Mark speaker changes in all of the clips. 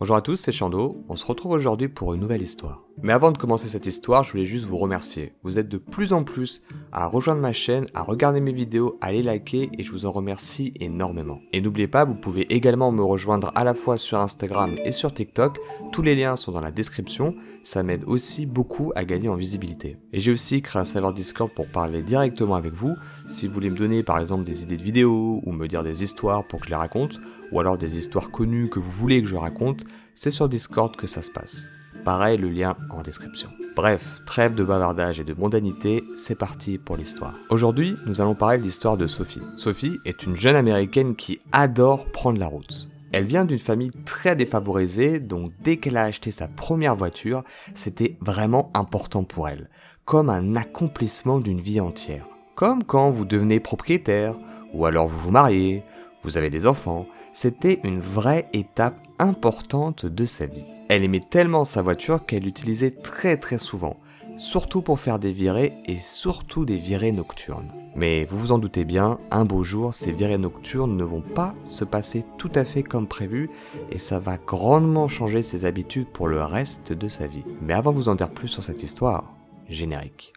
Speaker 1: Bonjour à tous, c'est Chando. On se retrouve aujourd'hui pour une nouvelle histoire. Mais avant de commencer cette histoire, je voulais juste vous remercier. Vous êtes de plus en plus à rejoindre ma chaîne, à regarder mes vidéos, à les liker et je vous en remercie énormément. Et n'oubliez pas, vous pouvez également me rejoindre à la fois sur Instagram et sur TikTok. Tous les liens sont dans la description. Ça m'aide aussi beaucoup à gagner en visibilité. Et j'ai aussi créé un serveur Discord pour parler directement avec vous. Si vous voulez me donner par exemple des idées de vidéos ou me dire des histoires pour que je les raconte, ou alors des histoires connues que vous voulez que je raconte, c'est sur Discord que ça se passe. Pareil, le lien en description. Bref, trêve de bavardage et de mondanité, c'est parti pour l'histoire. Aujourd'hui, nous allons parler de l'histoire de Sophie. Sophie est une jeune américaine qui adore prendre la route. Elle vient d'une famille très défavorisée, donc dès qu'elle a acheté sa première voiture, c'était vraiment important pour elle, comme un accomplissement d'une vie entière. Comme quand vous devenez propriétaire, ou alors vous vous mariez, vous avez des enfants, c'était une vraie étape importante de sa vie. Elle aimait tellement sa voiture qu'elle l'utilisait très très souvent, surtout pour faire des virées et surtout des virées nocturnes. Mais vous vous en doutez bien, un beau jour, ces virées nocturnes ne vont pas se passer tout à fait comme prévu et ça va grandement changer ses habitudes pour le reste de sa vie. Mais avant de vous en dire plus sur cette histoire, générique.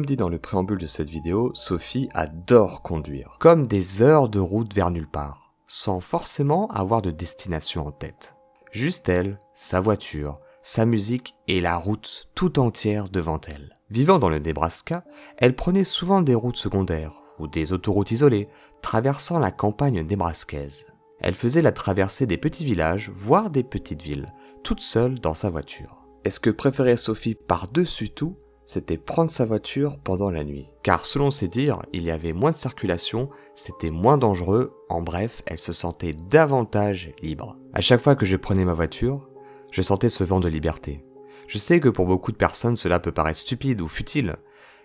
Speaker 1: Comme dit dans le préambule de cette vidéo, Sophie adore conduire, comme des heures de route vers nulle part, sans forcément avoir de destination en tête. Juste elle, sa voiture, sa musique et la route tout entière devant elle. Vivant dans le Nebraska, elle prenait souvent des routes secondaires ou des autoroutes isolées, traversant la campagne nébraskaise. Elle faisait la traversée des petits villages, voire des petites villes, toute seule dans sa voiture. Et ce que préférait Sophie par-dessus tout, c'était prendre sa voiture pendant la nuit. Car selon ses dires, il y avait moins de circulation, c'était moins dangereux, en bref, elle se sentait davantage libre. À chaque fois que je prenais ma voiture, je sentais ce vent de liberté. Je sais que pour beaucoup de personnes cela peut paraître stupide ou futile,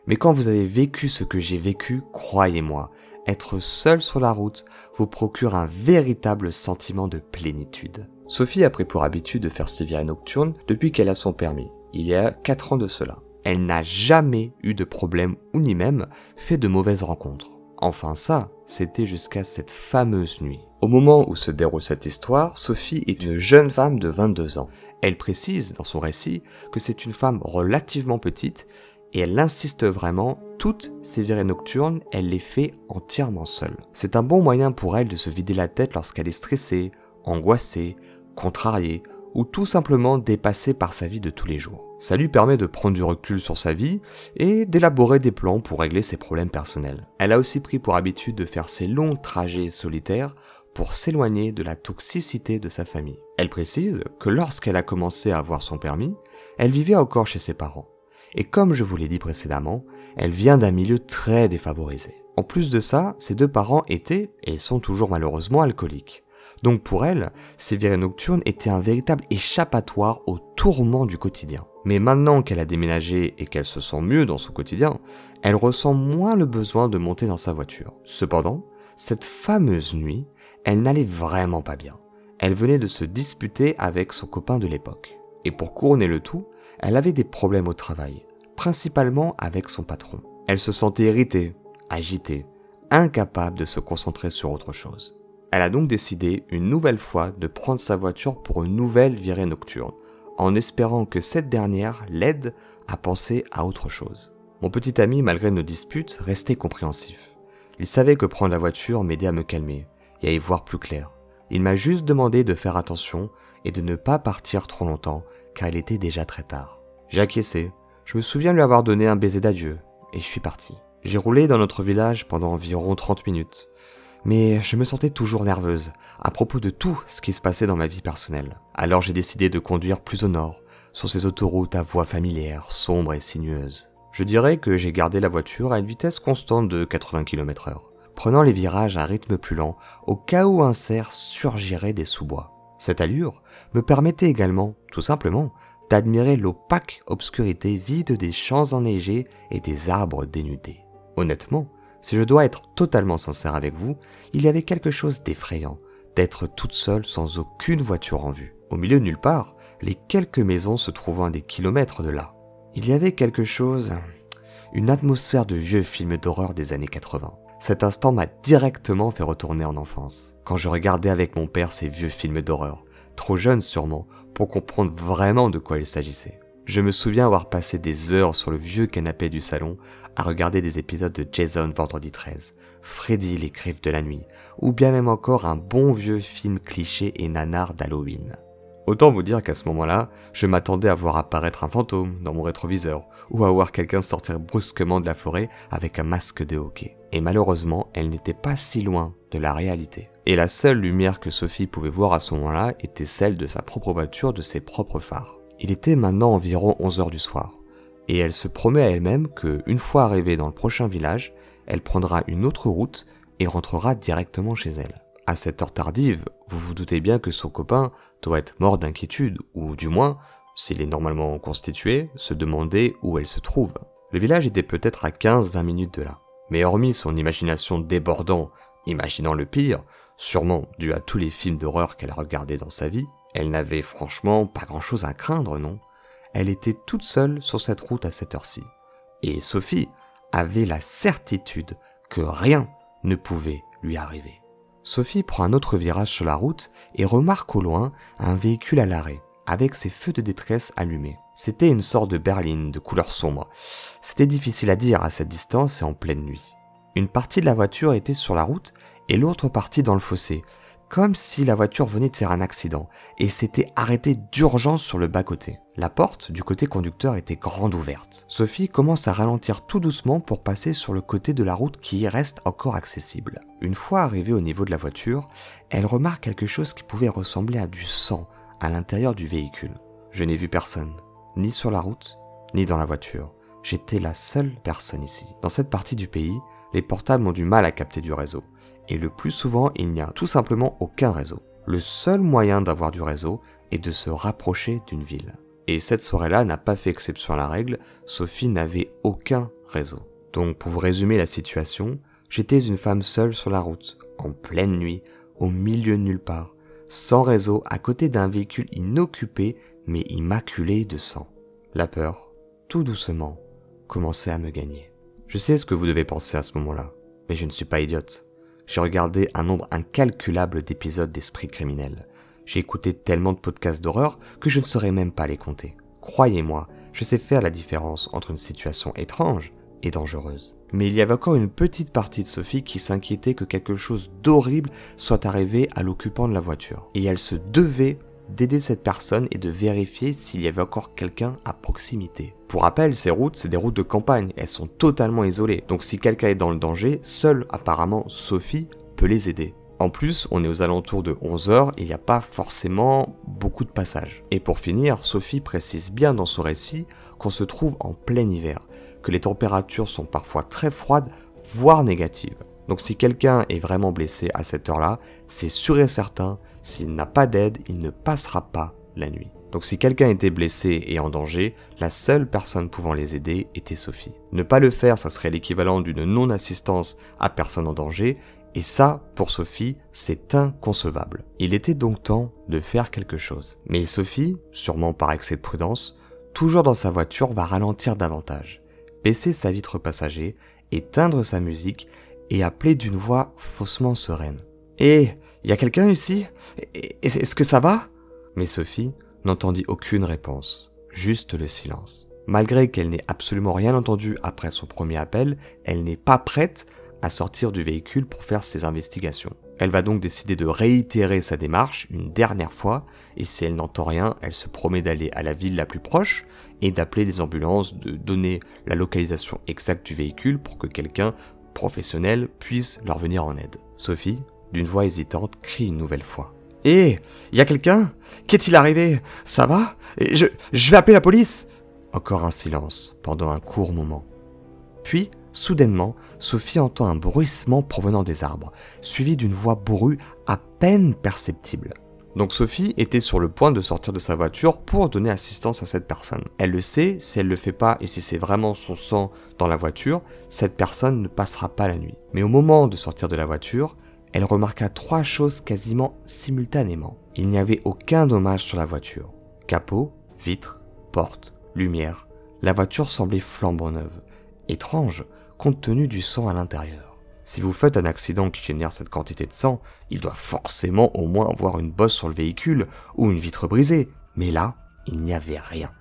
Speaker 1: mais quand vous avez vécu ce que j'ai vécu, croyez-moi, être seul sur la route vous procure un véritable sentiment de plénitude. Sophie a pris pour habitude de faire ses virées nocturnes depuis qu'elle a son permis, il y a 4 ans de cela elle n'a jamais eu de problème ou ni même fait de mauvaises rencontres. Enfin ça, c'était jusqu'à cette fameuse nuit. Au moment où se déroule cette histoire, Sophie est une jeune femme de 22 ans. Elle précise dans son récit que c'est une femme relativement petite et elle insiste vraiment, toutes ses virées nocturnes, elle les fait entièrement seule. C'est un bon moyen pour elle de se vider la tête lorsqu'elle est stressée, angoissée, contrariée ou tout simplement dépassée par sa vie de tous les jours. Ça lui permet de prendre du recul sur sa vie et d'élaborer des plans pour régler ses problèmes personnels. Elle a aussi pris pour habitude de faire ses longs trajets solitaires pour s'éloigner de la toxicité de sa famille. Elle précise que lorsqu'elle a commencé à avoir son permis, elle vivait encore chez ses parents. Et comme je vous l'ai dit précédemment, elle vient d'un milieu très défavorisé. En plus de ça, ses deux parents étaient, et sont toujours malheureusement, alcooliques. Donc pour elle, ces virées nocturnes étaient un véritable échappatoire aux tourments du quotidien. Mais maintenant qu'elle a déménagé et qu'elle se sent mieux dans son quotidien, elle ressent moins le besoin de monter dans sa voiture. Cependant, cette fameuse nuit, elle n'allait vraiment pas bien. Elle venait de se disputer avec son copain de l'époque. Et pour couronner le tout, elle avait des problèmes au travail, principalement avec son patron. Elle se sentait irritée, agitée, incapable de se concentrer sur autre chose. Elle a donc décidé une nouvelle fois de prendre sa voiture pour une nouvelle virée nocturne, en espérant que cette dernière l'aide à penser à autre chose. Mon petit ami, malgré nos disputes, restait compréhensif. Il savait que prendre la voiture m'aidait à me calmer et à y voir plus clair. Il m'a juste demandé de faire attention et de ne pas partir trop longtemps, car il était déjà très tard. J'ai acquiescé. Je me souviens lui avoir donné un baiser d'adieu, et je suis parti. J'ai roulé dans notre village pendant environ 30 minutes mais je me sentais toujours nerveuse à propos de tout ce qui se passait dans ma vie personnelle. Alors j'ai décidé de conduire plus au nord, sur ces autoroutes à voie familière, sombres et sinueuses. Je dirais que j'ai gardé la voiture à une vitesse constante de 80 km h prenant les virages à un rythme plus lent au cas où un cerf surgirait des sous-bois. Cette allure me permettait également, tout simplement, d'admirer l'opaque obscurité vide des champs enneigés et des arbres dénudés. Honnêtement, si je dois être totalement sincère avec vous, il y avait quelque chose d'effrayant d'être toute seule sans aucune voiture en vue. Au milieu de nulle part, les quelques maisons se trouvant à des kilomètres de là. Il y avait quelque chose, une atmosphère de vieux films d'horreur des années 80. Cet instant m'a directement fait retourner en enfance, quand je regardais avec mon père ces vieux films d'horreur, trop jeune sûrement, pour comprendre vraiment de quoi il s'agissait. Je me souviens avoir passé des heures sur le vieux canapé du salon à regarder des épisodes de Jason Vendredi 13, Freddy les griffes de la nuit, ou bien même encore un bon vieux film cliché et nanar d'Halloween. Autant vous dire qu'à ce moment-là, je m'attendais à voir apparaître un fantôme dans mon rétroviseur, ou à voir quelqu'un sortir brusquement de la forêt avec un masque de hockey. Et malheureusement, elle n'était pas si loin de la réalité. Et la seule lumière que Sophie pouvait voir à ce moment-là était celle de sa propre voiture, de ses propres phares. Il était maintenant environ 11 heures du soir, et elle se promet à elle-même que, une fois arrivée dans le prochain village, elle prendra une autre route et rentrera directement chez elle. À cette heure tardive, vous vous doutez bien que son copain doit être mort d'inquiétude, ou du moins, s'il est normalement constitué, se demander où elle se trouve. Le village était peut-être à 15-20 minutes de là. Mais hormis son imagination débordant, imaginant le pire, sûrement dû à tous les films d'horreur qu'elle a regardés dans sa vie, elle n'avait franchement pas grand-chose à craindre, non? Elle était toute seule sur cette route à cette heure-ci. Et Sophie avait la certitude que rien ne pouvait lui arriver. Sophie prend un autre virage sur la route et remarque au loin un véhicule à l'arrêt, avec ses feux de détresse allumés. C'était une sorte de berline de couleur sombre. C'était difficile à dire à cette distance et en pleine nuit. Une partie de la voiture était sur la route et l'autre partie dans le fossé, comme si la voiture venait de faire un accident et s'était arrêtée d'urgence sur le bas-côté. La porte du côté conducteur était grande ouverte. Sophie commence à ralentir tout doucement pour passer sur le côté de la route qui reste encore accessible. Une fois arrivée au niveau de la voiture, elle remarque quelque chose qui pouvait ressembler à du sang à l'intérieur du véhicule. Je n'ai vu personne, ni sur la route, ni dans la voiture. J'étais la seule personne ici. Dans cette partie du pays, les portables ont du mal à capter du réseau et le plus souvent il n'y a tout simplement aucun réseau. Le seul moyen d'avoir du réseau est de se rapprocher d'une ville. Et cette soirée-là n'a pas fait exception à la règle, Sophie n'avait aucun réseau. Donc pour résumer la situation, j'étais une femme seule sur la route, en pleine nuit, au milieu de nulle part, sans réseau, à côté d'un véhicule inoccupé mais immaculé de sang. La peur, tout doucement, commençait à me gagner. Je sais ce que vous devez penser à ce moment-là, mais je ne suis pas idiote. J'ai regardé un nombre incalculable d'épisodes d'Esprit criminel. J'ai écouté tellement de podcasts d'horreur que je ne saurais même pas les compter. Croyez-moi, je sais faire la différence entre une situation étrange et dangereuse. Mais il y avait encore une petite partie de Sophie qui s'inquiétait que quelque chose d'horrible soit arrivé à l'occupant de la voiture. Et elle se devait d'aider cette personne et de vérifier s'il y avait encore quelqu'un à proximité. Pour rappel, ces routes, c'est des routes de campagne, elles sont totalement isolées, donc si quelqu'un est dans le danger, seule apparemment Sophie peut les aider. En plus, on est aux alentours de 11h et il n'y a pas forcément beaucoup de passages. Et pour finir, Sophie précise bien dans son récit qu'on se trouve en plein hiver, que les températures sont parfois très froides, voire négatives. Donc si quelqu'un est vraiment blessé à cette heure-là, c'est sûr et certain s'il n'a pas d'aide, il ne passera pas la nuit. Donc si quelqu'un était blessé et en danger, la seule personne pouvant les aider était Sophie. Ne pas le faire, ça serait l'équivalent d'une non-assistance à personne en danger, et ça, pour Sophie, c'est inconcevable. Il était donc temps de faire quelque chose. Mais Sophie, sûrement par excès de prudence, toujours dans sa voiture, va ralentir davantage, baisser sa vitre passager, éteindre sa musique et appeler d'une voix faussement sereine. Eh, y a quelqu'un ici? Est-ce que ça va? Mais Sophie n'entendit aucune réponse, juste le silence. Malgré qu'elle n'ait absolument rien entendu après son premier appel, elle n'est pas prête à sortir du véhicule pour faire ses investigations. Elle va donc décider de réitérer sa démarche une dernière fois, et si elle n'entend rien, elle se promet d'aller à la ville la plus proche et d'appeler les ambulances, de donner la localisation exacte du véhicule pour que quelqu'un professionnel puisse leur venir en aide. Sophie d'une voix hésitante, crie une nouvelle fois. Hé, il y a quelqu'un? Qu'est-il arrivé? Ça va? Je, je vais appeler la police Encore un silence, pendant un court moment. Puis, soudainement, Sophie entend un bruissement provenant des arbres, suivi d'une voix bourrue à peine perceptible. Donc Sophie était sur le point de sortir de sa voiture pour donner assistance à cette personne. Elle le sait, si elle le fait pas et si c'est vraiment son sang dans la voiture, cette personne ne passera pas la nuit. Mais au moment de sortir de la voiture, elle remarqua trois choses quasiment simultanément. Il n'y avait aucun dommage sur la voiture. Capot, vitre, porte, lumière. La voiture semblait flambant neuve. Étrange, compte tenu du sang à l'intérieur. Si vous faites un accident qui génère cette quantité de sang, il doit forcément au moins avoir une bosse sur le véhicule ou une vitre brisée. Mais là, il n'y avait rien.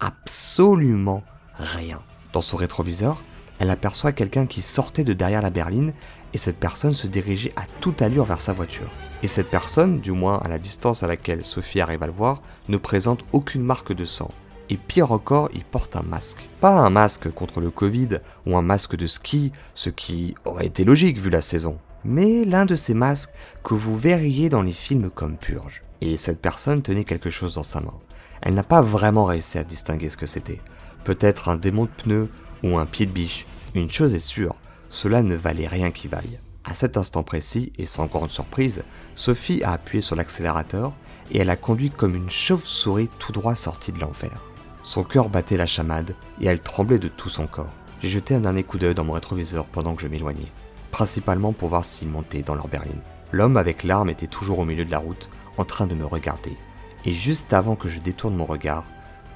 Speaker 1: Absolument rien. Dans son rétroviseur, elle aperçoit quelqu'un qui sortait de derrière la berline et cette personne se dirigeait à toute allure vers sa voiture. Et cette personne, du moins à la distance à laquelle Sophie arrive à le voir, ne présente aucune marque de sang. Et pire encore, il porte un masque. Pas un masque contre le Covid ou un masque de ski, ce qui aurait été logique vu la saison. Mais l'un de ces masques que vous verriez dans les films comme Purge. Et cette personne tenait quelque chose dans sa main. Elle n'a pas vraiment réussi à distinguer ce que c'était. Peut-être un démon de pneu ou un pied de biche. Une chose est sûre, cela ne valait rien qui vaille. À cet instant précis, et sans grande surprise, Sophie a appuyé sur l'accélérateur et elle a conduit comme une chauve-souris tout droit sortie de l'enfer. Son cœur battait la chamade et elle tremblait de tout son corps. J'ai jeté un dernier coup d'œil dans mon rétroviseur pendant que je m'éloignais, principalement pour voir s'il montait dans leur berline. L'homme avec l'arme était toujours au milieu de la route, en train de me regarder. Et juste avant que je détourne mon regard,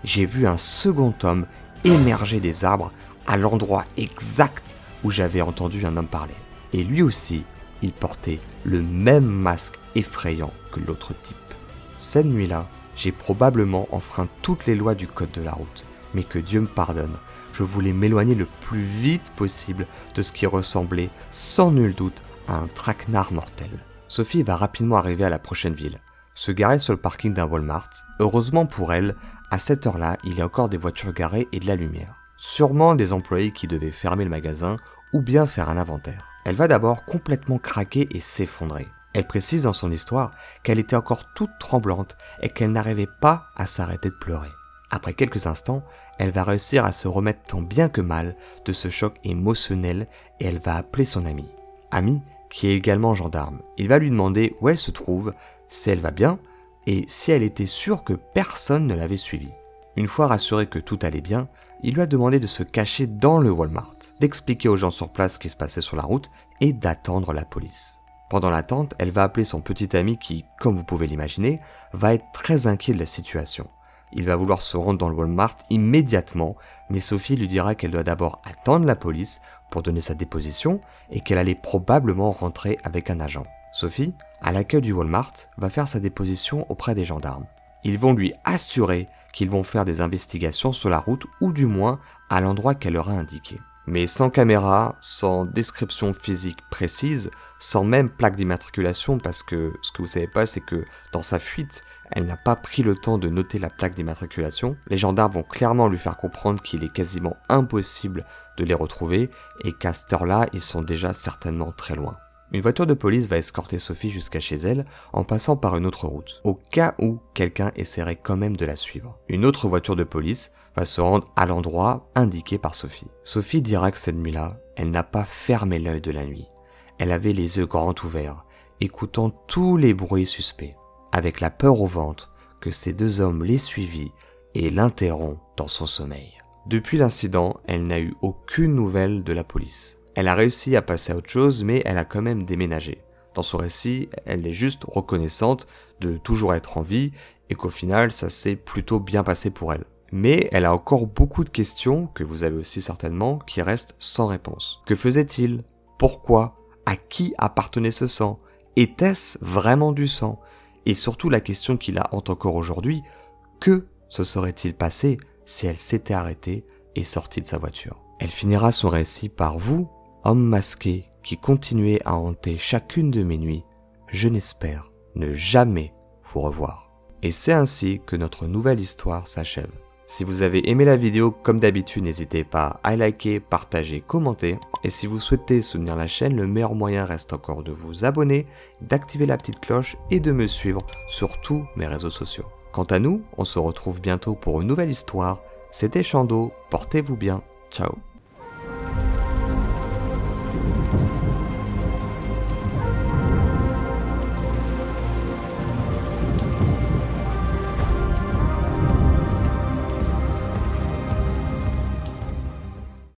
Speaker 1: j'ai vu un second homme émerger des arbres à l'endroit exact où j'avais entendu un homme parler. Et lui aussi, il portait le même masque effrayant que l'autre type. Cette nuit-là, j'ai probablement enfreint toutes les lois du code de la route, mais que Dieu me pardonne, je voulais m'éloigner le plus vite possible de ce qui ressemblait sans nul doute à un traquenard mortel. Sophie va rapidement arriver à la prochaine ville, se garer sur le parking d'un Walmart. Heureusement pour elle, à cette heure-là, il y a encore des voitures garées et de la lumière. Sûrement des employés qui devaient fermer le magasin ou bien faire un inventaire. Elle va d'abord complètement craquer et s'effondrer. Elle précise dans son histoire qu'elle était encore toute tremblante et qu'elle n'arrivait pas à s'arrêter de pleurer. Après quelques instants, elle va réussir à se remettre tant bien que mal de ce choc émotionnel et elle va appeler son ami. Ami qui est également gendarme. Il va lui demander où elle se trouve, si elle va bien et si elle était sûre que personne ne l'avait suivie. Une fois rassuré que tout allait bien, il lui a demandé de se cacher dans le Walmart, d'expliquer aux gens sur place ce qui se passait sur la route et d'attendre la police. Pendant l'attente, elle va appeler son petit ami qui, comme vous pouvez l'imaginer, va être très inquiet de la situation. Il va vouloir se rendre dans le Walmart immédiatement, mais Sophie lui dira qu'elle doit d'abord attendre la police pour donner sa déposition et qu'elle allait probablement rentrer avec un agent. Sophie, à l'accueil du Walmart, va faire sa déposition auprès des gendarmes. Ils vont lui assurer qu'ils vont faire des investigations sur la route ou du moins à l'endroit qu'elle leur a indiqué. Mais sans caméra, sans description physique précise, sans même plaque d'immatriculation, parce que ce que vous savez pas, c'est que dans sa fuite, elle n'a pas pris le temps de noter la plaque d'immatriculation. Les gendarmes vont clairement lui faire comprendre qu'il est quasiment impossible de les retrouver et qu'à cette heure-là, ils sont déjà certainement très loin. Une voiture de police va escorter Sophie jusqu'à chez elle en passant par une autre route, au cas où quelqu'un essaierait quand même de la suivre. Une autre voiture de police va se rendre à l'endroit indiqué par Sophie. Sophie dira que cette nuit-là, elle n'a pas fermé l'œil de la nuit. Elle avait les yeux grands ouverts, écoutant tous les bruits suspects, avec la peur au ventre que ces deux hommes l'aient suivie et l'interrompent dans son sommeil. Depuis l'incident, elle n'a eu aucune nouvelle de la police. Elle a réussi à passer à autre chose, mais elle a quand même déménagé. Dans son récit, elle est juste reconnaissante de toujours être en vie et qu'au final, ça s'est plutôt bien passé pour elle. Mais elle a encore beaucoup de questions, que vous avez aussi certainement, qui restent sans réponse. Que faisait-il? Pourquoi? À qui appartenait ce sang? Était-ce vraiment du sang? Et surtout la question qui la hante encore aujourd'hui, que se serait-il passé si elle s'était arrêtée et sortie de sa voiture? Elle finira son récit par vous homme masqué qui continuait à hanter chacune de mes nuits, je n'espère ne jamais vous revoir. Et c'est ainsi que notre nouvelle histoire s'achève. Si vous avez aimé la vidéo, comme d'habitude, n'hésitez pas à liker, partager, commenter. Et si vous souhaitez soutenir la chaîne, le meilleur moyen reste encore de vous abonner, d'activer la petite cloche et de me suivre sur tous mes réseaux sociaux. Quant à nous, on se retrouve bientôt pour une nouvelle histoire. C'était Chando, portez-vous bien, ciao